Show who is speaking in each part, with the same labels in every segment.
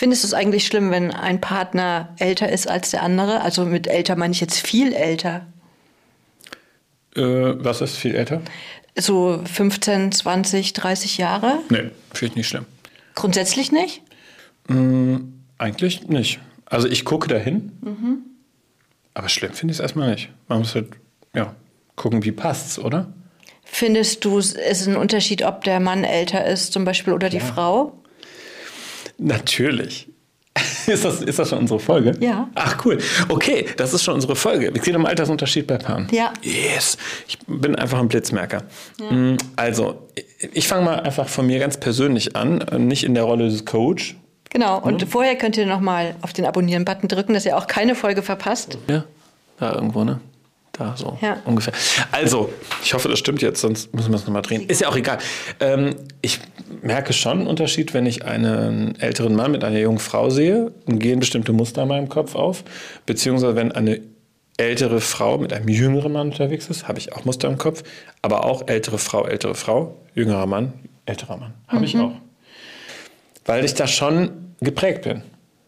Speaker 1: Findest du es eigentlich schlimm, wenn ein Partner älter ist als der andere? Also mit älter meine ich jetzt viel älter.
Speaker 2: Äh, was ist viel älter?
Speaker 1: So 15, 20, 30 Jahre?
Speaker 2: Nee, finde ich nicht schlimm.
Speaker 1: Grundsätzlich nicht?
Speaker 2: Mm, eigentlich nicht. Also ich gucke dahin, mhm. aber schlimm finde ich es erstmal nicht. Man muss halt ja, gucken, wie passt's, oder?
Speaker 1: Findest du, es ist ein Unterschied, ob der Mann älter ist, zum Beispiel, oder die ja. Frau?
Speaker 2: Natürlich. Ist das, ist das schon unsere Folge?
Speaker 1: Ja.
Speaker 2: Ach, cool. Okay, das ist schon unsere Folge. Wir sehen im Altersunterschied bei Paaren.
Speaker 1: Ja.
Speaker 2: Yes. Ich bin einfach ein Blitzmerker. Ja. Mm, also, ich fange mal einfach von mir ganz persönlich an, nicht in der Rolle des Coach.
Speaker 1: Genau, und ja. vorher könnt ihr nochmal auf den Abonnieren-Button drücken, dass ihr auch keine Folge verpasst.
Speaker 2: Ja, da irgendwo, ne? Da so ja. ungefähr. Also, ich hoffe, das stimmt jetzt, sonst müssen wir es nochmal drehen. Ist ja auch egal. Ähm, ich merke schon einen Unterschied, wenn ich einen älteren Mann mit einer jungen Frau sehe. Dann gehen bestimmte Muster in meinem Kopf auf. Beziehungsweise, wenn eine ältere Frau mit einem jüngeren Mann unterwegs ist, habe ich auch Muster im Kopf. Aber auch ältere Frau, ältere Frau, jüngerer Mann, älterer Mann. Habe mhm. ich auch. Weil ich da schon geprägt bin.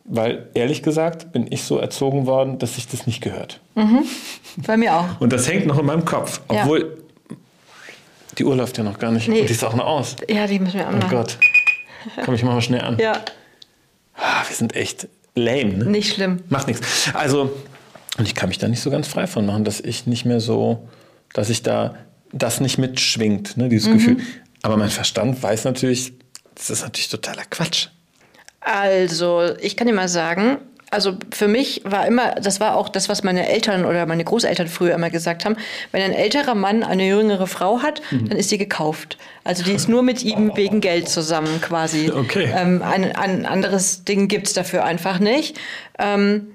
Speaker 2: Weil ehrlich gesagt bin ich so erzogen worden, dass sich das nicht gehört.
Speaker 1: Mhm. Bei mir auch.
Speaker 2: Und das hängt noch in meinem Kopf. Obwohl ja. die Uhr läuft ja noch gar nicht. Nee. Und die ist auch noch aus.
Speaker 1: Ja, die müssen wir
Speaker 2: anmachen. Oh Gott. Komm, ich mach mal schnell an.
Speaker 1: Ja.
Speaker 2: Ah, wir sind echt lame, ne?
Speaker 1: Nicht schlimm.
Speaker 2: Macht nichts. Also, und ich kann mich da nicht so ganz frei von machen, dass ich nicht mehr so, dass ich da das nicht mitschwingt, ne, dieses mhm. Gefühl. Aber mein Verstand weiß natürlich, das ist natürlich totaler Quatsch.
Speaker 1: Also, ich kann dir mal sagen, also für mich war immer, das war auch das, was meine Eltern oder meine Großeltern früher immer gesagt haben, wenn ein älterer Mann eine jüngere Frau hat, mhm. dann ist sie gekauft. Also die ist nur mit ihm wegen Geld zusammen quasi.
Speaker 2: Okay.
Speaker 1: Ähm, ein, ein, anderes Ding gibt es dafür einfach nicht. Ähm,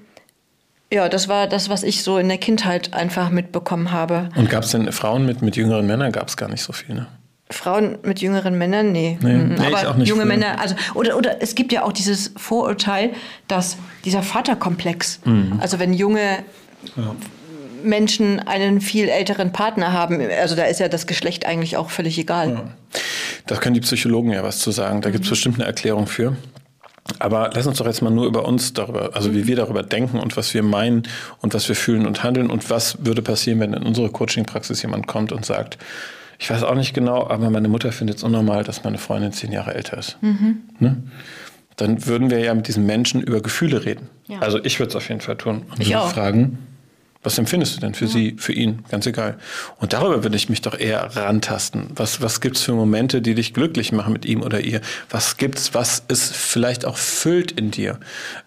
Speaker 1: ja, das war das, was ich so in der Kindheit einfach mitbekommen habe.
Speaker 2: Und gab es denn Frauen mit, mit jüngeren Männern? Gab es gar nicht so viel, ne?
Speaker 1: Frauen mit jüngeren Männern, nee. nee,
Speaker 2: nee aber
Speaker 1: junge früher. Männer, also oder oder es gibt ja auch dieses Vorurteil, dass dieser Vaterkomplex, mhm. also wenn junge ja. Menschen einen viel älteren Partner haben, also da ist ja das Geschlecht eigentlich auch völlig egal. Ja.
Speaker 2: Da können die Psychologen ja was zu sagen. Da mhm. gibt es bestimmt eine Erklärung für. Aber lass uns doch jetzt mal nur über uns darüber, also wie wir darüber denken und was wir meinen und was wir fühlen und handeln und was würde passieren, wenn in unsere Coaching-Praxis jemand kommt und sagt, ich weiß auch nicht genau, aber meine Mutter findet es unnormal, dass meine Freundin zehn Jahre älter ist. Mhm. Ne? Dann würden wir ja mit diesen Menschen über Gefühle reden. Ja. Also ich würde es auf jeden Fall tun und
Speaker 1: ich auch.
Speaker 2: fragen, was empfindest du denn für ja. sie, für ihn? Ganz egal. Und darüber würde ich mich doch eher rantasten. Was, was gibt es für Momente, die dich glücklich machen mit ihm oder ihr? Was gibt's, was es vielleicht auch füllt in dir?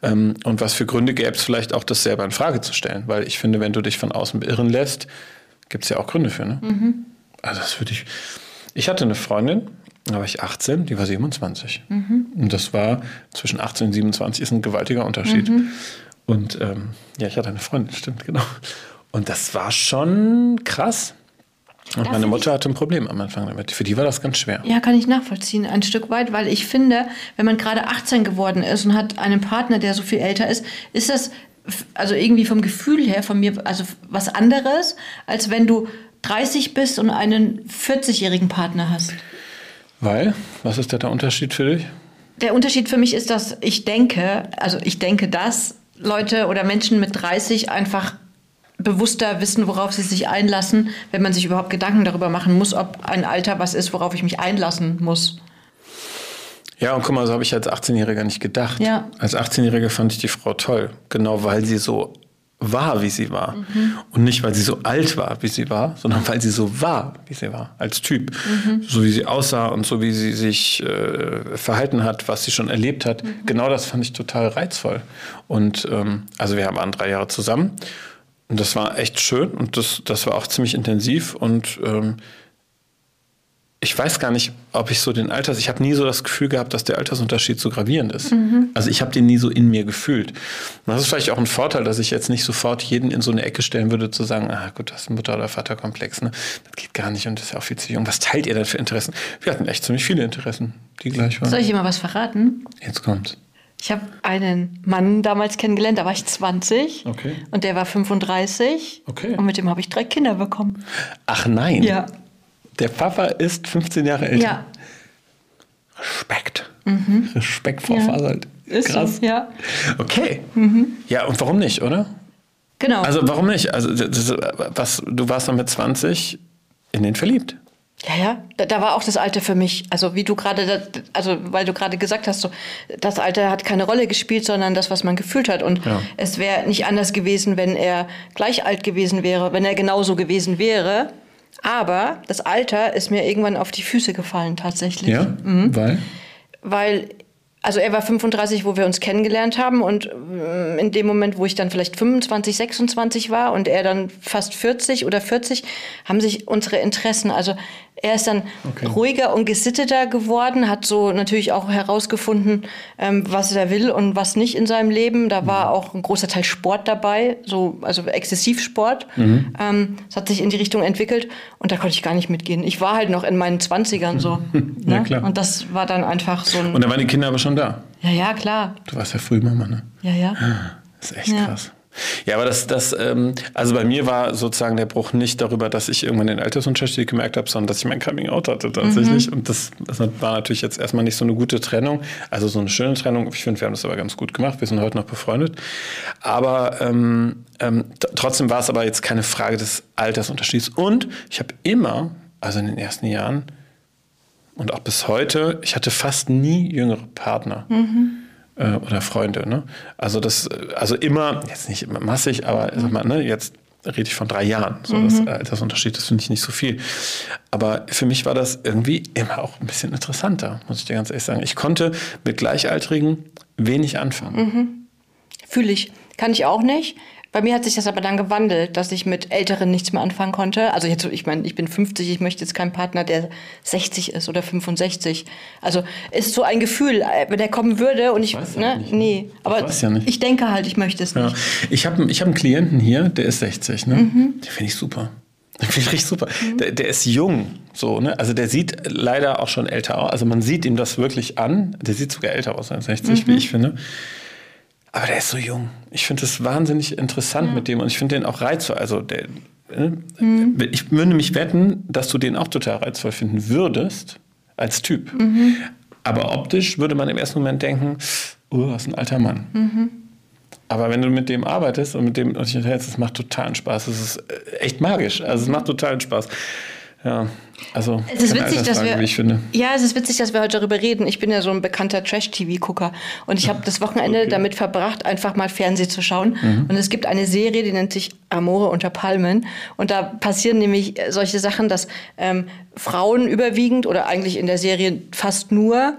Speaker 2: Ähm, und was für Gründe gäbe es vielleicht auch, das selber in Frage zu stellen? Weil ich finde, wenn du dich von außen beirren lässt, gibt es ja auch Gründe für. Ne? Mhm. Also das würde ich. Ich hatte eine Freundin, da war ich 18, die war 27. Mhm. Und das war zwischen 18 und 27 ist ein gewaltiger Unterschied. Mhm. Und ähm, ja, ich hatte eine Freundin, stimmt, genau. Und das war schon krass. Und da meine Mutter hatte ein Problem am Anfang damit. Für die war das ganz schwer.
Speaker 1: Ja, kann ich nachvollziehen, ein Stück weit, weil ich finde, wenn man gerade 18 geworden ist und hat einen Partner, der so viel älter ist, ist das also irgendwie vom Gefühl her von mir also was anderes, als wenn du 30 bist und einen 40-jährigen Partner hast.
Speaker 2: Weil? Was ist da der Unterschied für dich?
Speaker 1: Der Unterschied für mich ist, dass ich denke, also ich denke, dass Leute oder Menschen mit 30 einfach bewusster wissen, worauf sie sich einlassen, wenn man sich überhaupt Gedanken darüber machen muss, ob ein Alter was ist, worauf ich mich einlassen muss.
Speaker 2: Ja, und guck mal, so habe ich als 18-Jähriger nicht gedacht.
Speaker 1: Ja.
Speaker 2: Als 18-Jähriger fand ich die Frau toll, genau weil sie so war, wie sie war. Mhm. Und nicht, weil sie so alt war, wie sie war, sondern weil sie so war, wie sie war, als Typ. Mhm. So wie sie aussah und so wie sie sich äh, verhalten hat, was sie schon erlebt hat. Mhm. Genau das fand ich total reizvoll. Und ähm, also wir waren drei Jahre zusammen. Und das war echt schön und das, das war auch ziemlich intensiv. Und ähm, ich weiß gar nicht, ob ich so den Alters, ich habe nie so das Gefühl gehabt, dass der Altersunterschied so gravierend ist. Mhm. Also ich habe den nie so in mir gefühlt. Und das ist vielleicht auch ein Vorteil, dass ich jetzt nicht sofort jeden in so eine Ecke stellen würde, zu sagen, ah gut, das ist ein Mutter- oder Vaterkomplex, ne? Das geht gar nicht und das ist ja auch viel zu jung. Was teilt ihr denn für Interessen? Wir hatten echt ziemlich viele Interessen, die gleich waren.
Speaker 1: Soll ich dir mal was verraten?
Speaker 2: Jetzt kommt's.
Speaker 1: Ich habe einen Mann damals kennengelernt, da war ich 20
Speaker 2: okay.
Speaker 1: und der war 35
Speaker 2: okay.
Speaker 1: und mit dem habe ich drei Kinder bekommen.
Speaker 2: Ach nein.
Speaker 1: Ja.
Speaker 2: Der Papa ist 15 Jahre älter.
Speaker 1: Ja.
Speaker 2: Respekt. Respekt vor
Speaker 1: Ja.
Speaker 2: Fasselt.
Speaker 1: Ist
Speaker 2: Krass.
Speaker 1: so, ja.
Speaker 2: Okay. Ja, und warum nicht, oder?
Speaker 1: Genau.
Speaker 2: Also warum nicht? Also das, was, du warst dann mit 20 in den verliebt.
Speaker 1: Ja, ja, da, da war auch das Alter für mich. Also wie du gerade, da- also weil du gerade gesagt hast, so, das Alter hat keine Rolle gespielt, sondern das, was man gefühlt hat. Und
Speaker 2: Ja.
Speaker 1: es wäre nicht anders gewesen, wenn er gleich alt gewesen wäre, wenn er genauso gewesen wäre. Aber das Alter ist mir irgendwann auf die Füße gefallen tatsächlich.
Speaker 2: Ja, weil?
Speaker 1: Weil, also er war 35, wo wir uns kennengelernt haben und mm, in dem Moment, wo ich dann vielleicht 25, 26 war und er dann fast 40 oder 40, haben sich unsere Interessen, also er ist dann
Speaker 2: Okay.
Speaker 1: ruhiger und gesitteter geworden, hat so natürlich auch herausgefunden, ähm, was er will und was nicht in seinem Leben. Da war auch ein großer Teil Sport dabei, so, also Exzessivsport. Ähm, es hat sich in die Richtung entwickelt und da konnte ich gar nicht mitgehen. Ich war halt noch in meinen 20ern so.
Speaker 2: Ja,
Speaker 1: ne?
Speaker 2: klar.
Speaker 1: Und das war dann einfach so ein.
Speaker 2: Und da waren die Kinder aber schon da.
Speaker 1: Ja, ja, klar.
Speaker 2: Du warst ja früh Mama, ne?
Speaker 1: Ja, ja.
Speaker 2: Das ist echt
Speaker 1: Ja.
Speaker 2: krass. Ja, aber das, das, ähm, also bei mir war sozusagen der Bruch nicht darüber, dass ich irgendwann den Altersunterschied gemerkt habe, sondern dass ich mein Coming Out hatte tatsächlich. Und das, das war natürlich jetzt erstmal nicht so eine gute Trennung, also so eine schöne Trennung. Ich finde, wir haben das aber ganz gut gemacht. Wir sind heute noch befreundet. Aber ähm, ähm, trotzdem war es aber jetzt keine Frage des Altersunterschieds. Und ich habe immer, also in den ersten Jahren und auch bis heute, ich hatte fast nie jüngere Partner äh, oder Freunde. Ne? Also das, also immer, jetzt nicht immer massig, aber sag mal, ne, jetzt rede ich von drei Jahren. So das Altersunterschied, das finde ich nicht so viel. Aber für mich war das irgendwie immer auch ein bisschen interessanter, muss ich dir ganz ehrlich sagen. Ich konnte mit Gleichaltrigen wenig anfangen.
Speaker 1: Fühle ich. Kann ich auch nicht. Bei mir hat sich das aber dann gewandelt, dass ich mit Älteren nichts mehr anfangen konnte. Also jetzt, ich meine, ich bin 50, ich möchte jetzt keinen Partner, der 60 ist oder 65. Also ist so ein Gefühl, äh, wenn der kommen würde und ich,
Speaker 2: ja
Speaker 1: ne,
Speaker 2: nicht, ne?
Speaker 1: nee. Aber
Speaker 2: weiß ja
Speaker 1: ich denke halt, ich möchte es
Speaker 2: Ja.
Speaker 1: nicht.
Speaker 2: Ich habe ich hab einen Klienten hier, der ist 60, ne? Den finde ich super. Den finde ich richtig super. Der, der ist jung, so, ne? Also der sieht leider auch schon älter aus. Also man sieht ihm das wirklich an. Der sieht sogar älter aus als 60, wie ich finde. Aber der ist so jung. Ich finde das wahnsinnig interessant mit dem und ich finde den auch reizvoll. Also der, ne? ich würde mich wetten, dass du den auch total reizvoll finden würdest als Typ. Aber optisch würde man im ersten Moment denken, oh, was ein alter Mann. Aber wenn du mit dem arbeitest und mit dem dich unterhältst, das macht totalen Spaß. Das ist äh, echt magisch. Also es macht totalen Spaß. Ja, also
Speaker 1: Es ist witzig, dass wir,
Speaker 2: wie ich finde.
Speaker 1: ja, es ist witzig, dass wir heute darüber reden. Ich bin ja so ein bekannter Trash-TV-Gucker und ich habe das Wochenende
Speaker 2: Okay. Mhm.
Speaker 1: damit verbracht, einfach mal Fernsehen zu schauen. Und es gibt eine Serie, die nennt sich Amore unter Palmen. Und da passieren nämlich solche Sachen, dass ähm, Frauen überwiegend oder eigentlich in der Serie fast nur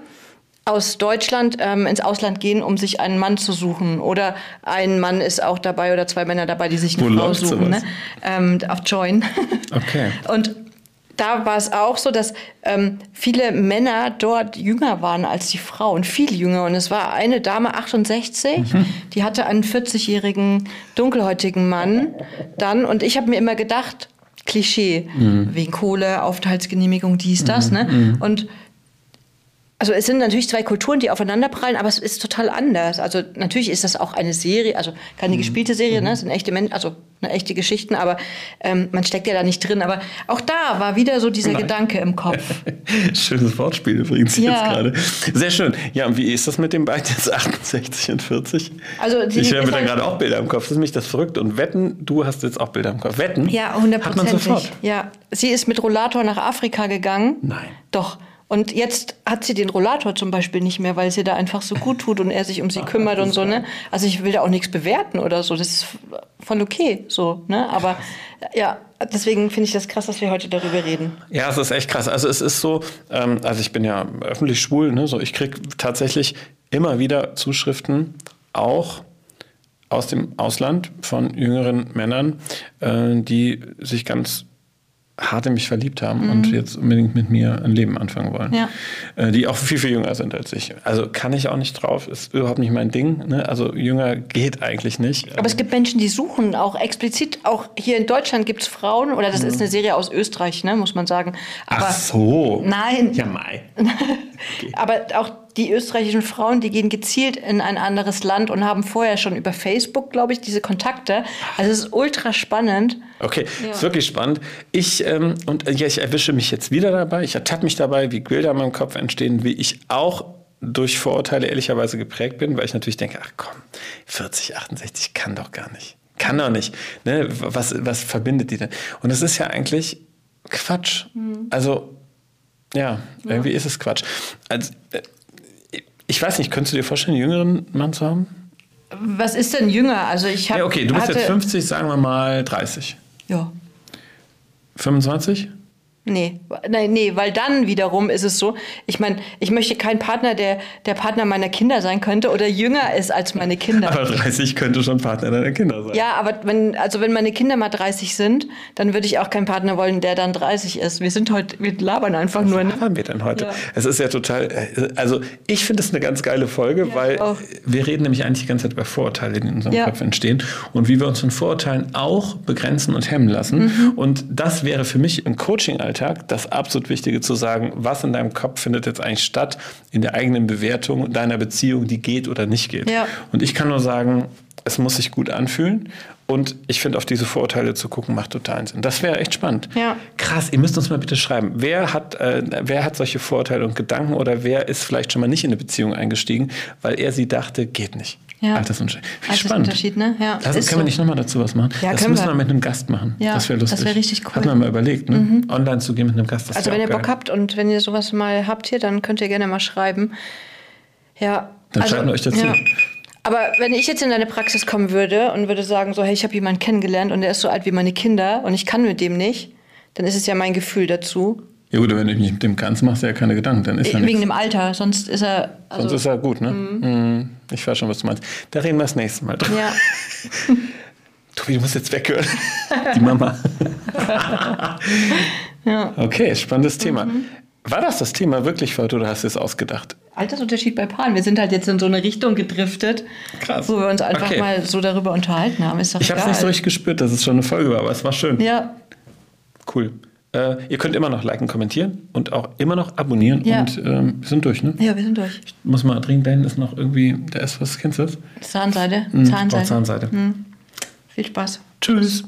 Speaker 1: aus Deutschland ähm, ins Ausland gehen, um sich einen Mann zu suchen. Oder ein Mann ist auch dabei oder zwei Männer dabei, die sich eine
Speaker 2: Wo
Speaker 1: Frau suchen. Ne? Ähm, auf Join.
Speaker 2: Okay.
Speaker 1: Und da war es auch so, dass ähm, viele Männer dort jünger waren als die Frauen, viel jünger. Und es war eine Dame, 68,
Speaker 2: Mhm.
Speaker 1: die hatte einen 40-jährigen dunkelhäutigen Mann dann. Und ich habe mir immer gedacht, Klischee,
Speaker 2: Mhm.
Speaker 1: wegen Kohle, Aufenthaltsgenehmigung, dies, das. Ne? Und also es sind natürlich zwei Kulturen, die aufeinanderprallen, aber es ist total anders. Also natürlich ist das auch eine Serie, also keine gespielte Serie, ne? es sind echte Menschen, also eine echte Geschichten, aber ähm, man steckt ja da nicht drin. Aber auch da war wieder so dieser Gedanke im Kopf.
Speaker 2: Schönes Wortspiel übrigens
Speaker 1: Ja.
Speaker 2: jetzt gerade. Sehr schön. Ja, und wie ist das mit den beiden jetzt 68 und 40?
Speaker 1: Also die
Speaker 2: ich habe
Speaker 1: ist
Speaker 2: da gerade auch Bilder im Kopf. Das ist mich das verrückt. Und wetten, du hast jetzt auch Bilder im Kopf. Wetten?
Speaker 1: Ja,
Speaker 2: Hat man
Speaker 1: hundertprozentig.
Speaker 2: sofort.
Speaker 1: Ja, sie ist mit Rollator nach Afrika gegangen.
Speaker 2: Nein.
Speaker 1: Doch. Und jetzt hat sie den Rollator zum Beispiel nicht mehr, weil sie da einfach so gut tut und er sich um sie kümmert und so, ne? Also ich will da auch nichts bewerten oder so. Das ist voll okay, so, ne? Aber ja, deswegen finde ich das krass, dass wir heute darüber reden.
Speaker 2: Ja, es ist echt krass. Also es ist so, ähm, also ich bin ja öffentlich schwul, ne? so ich kriege tatsächlich immer wieder Zuschriften, auch aus dem Ausland von jüngeren Männern, äh, die sich ganz hart in mich verliebt haben und jetzt unbedingt mit mir ein Leben anfangen wollen.
Speaker 1: Mhm. Ja.
Speaker 2: Äh, die auch viel, viel jünger sind als ich. Also kann ich auch nicht drauf, ist überhaupt nicht mein Ding. Ne? Also jünger geht eigentlich nicht.
Speaker 1: Aber es gibt Menschen, die suchen auch explizit, auch hier in Deutschland gibt es Frauen, oder das ist eine Serie aus Österreich, ne, muss man sagen. Aber
Speaker 2: Ach so.
Speaker 1: Nein.
Speaker 2: Ja, Mai.
Speaker 1: Aber auch die österreichischen Frauen, die gehen gezielt in ein anderes Land und haben vorher schon über Facebook, glaube ich, diese Kontakte. Also es ist ultra spannend.
Speaker 2: Okay,
Speaker 1: Ja.
Speaker 2: ist wirklich spannend. Ich, ähm, und äh, ja, ich erwische mich jetzt wieder dabei. Ich ertappe mich dabei, wie Bilder in meinem Kopf entstehen, wie ich auch durch Vorurteile ehrlicherweise geprägt bin, weil ich natürlich denke, ach komm, 40, 68 kann doch gar nicht. Kann doch nicht. Ne? Was, was verbindet die denn? Und es ist ja eigentlich Quatsch. Mhm. Also, ja, irgendwie ja. ist es Quatsch. Also, äh, ich weiß nicht, könntest du dir vorstellen, einen jüngeren Mann zu haben?
Speaker 1: Was ist denn jünger? Also ich habe.
Speaker 2: Ja, okay, du bist jetzt 50, sagen wir mal 30.
Speaker 1: Ja.
Speaker 2: 25?
Speaker 1: Nee, nein, nee, weil dann wiederum ist es so, ich meine, ich möchte kein Partner, der der Partner meiner Kinder sein könnte oder jünger ist als meine Kinder.
Speaker 2: Aber 30 könnte schon Partner deiner Kinder sein.
Speaker 1: Ja, aber wenn, also wenn meine Kinder mal 30 sind, dann würde ich auch keinen Partner wollen, der dann 30 ist. Wir sind heute, wir labern einfach
Speaker 2: Was
Speaker 1: nur.
Speaker 2: Was labern wir denn heute? Ja. Es ist ja total, also ich finde es eine ganz geile Folge, ja, weil wir reden nämlich eigentlich die ganze Zeit über Vorurteile, die in unserem ja. Kopf entstehen und wie wir uns von Vorurteilen auch begrenzen und hemmen lassen. Mhm. Und das wäre für mich im Coaching Alltag das absolut Wichtige zu sagen, was in deinem Kopf findet jetzt eigentlich statt in der eigenen Bewertung deiner Beziehung, die geht oder nicht geht. Ja. Und ich kann nur sagen, es muss sich gut anfühlen. Und ich finde, auf diese Vorurteile zu gucken, macht totalen Sinn. Das wäre echt spannend.
Speaker 1: Ja.
Speaker 2: Krass, ihr müsst uns mal bitte schreiben. Wer hat, äh, wer hat solche Vorurteile und Gedanken oder wer ist vielleicht schon mal nicht in eine Beziehung eingestiegen, weil er sie dachte, geht nicht?
Speaker 1: Ja.
Speaker 2: Altersunterschied. Wie spannend.
Speaker 1: Unterschied, ne? Ja,
Speaker 2: also können so. wir nicht nochmal dazu was machen?
Speaker 1: Ja,
Speaker 2: das müssen wir. wir mit einem Gast machen. Ja, das wäre lustig.
Speaker 1: Das wäre richtig cool.
Speaker 2: Hat man mal überlegt, ne? Mhm. online zu gehen mit einem Gast.
Speaker 1: also wenn ihr geil. Bock habt und wenn ihr sowas mal habt hier, dann könnt ihr gerne mal schreiben. Ja.
Speaker 2: Dann
Speaker 1: also,
Speaker 2: schreiben wir euch dazu. Ja.
Speaker 1: Aber wenn ich jetzt in deine Praxis kommen würde und würde sagen, so, hey, ich habe jemanden kennengelernt und der ist so alt wie meine Kinder und ich kann mit dem nicht, dann ist es ja mein Gefühl dazu.
Speaker 2: Ja gut, wenn du nicht mit dem kannst, machst du ja keine Gedanken. Dann ist
Speaker 1: Wegen nichts. dem Alter, sonst ist er...
Speaker 2: Also sonst ist er gut, ne? Mhm. Ich weiß schon, was du meinst. Da reden wir das nächste Mal drüber.
Speaker 1: Ja.
Speaker 2: Tobi, du musst jetzt weghören. Die Mama.
Speaker 1: ja.
Speaker 2: Okay, spannendes Thema. Mhm. War das das Thema wirklich für heute oder hast du es ausgedacht?
Speaker 1: Altersunterschied bei Paaren. Wir sind halt jetzt in so eine Richtung gedriftet,
Speaker 2: Krass.
Speaker 1: wo wir uns einfach okay. mal so darüber unterhalten haben.
Speaker 2: ich habe es nicht so richtig gespürt, dass es schon eine Folge war, aber es war schön.
Speaker 1: Ja.
Speaker 2: Cool. Äh, ihr könnt immer noch liken, kommentieren und auch immer noch abonnieren.
Speaker 1: Ja.
Speaker 2: Und ähm, wir sind durch, ne?
Speaker 1: Ja, wir sind durch.
Speaker 2: Ich muss mal dringend dahin, ist noch irgendwie, da ist was, kennst du das?
Speaker 1: Zahnseide.
Speaker 2: Mhm, Zahnseide. Zahnseide. Mhm.
Speaker 1: Viel Spaß.
Speaker 2: Tschüss.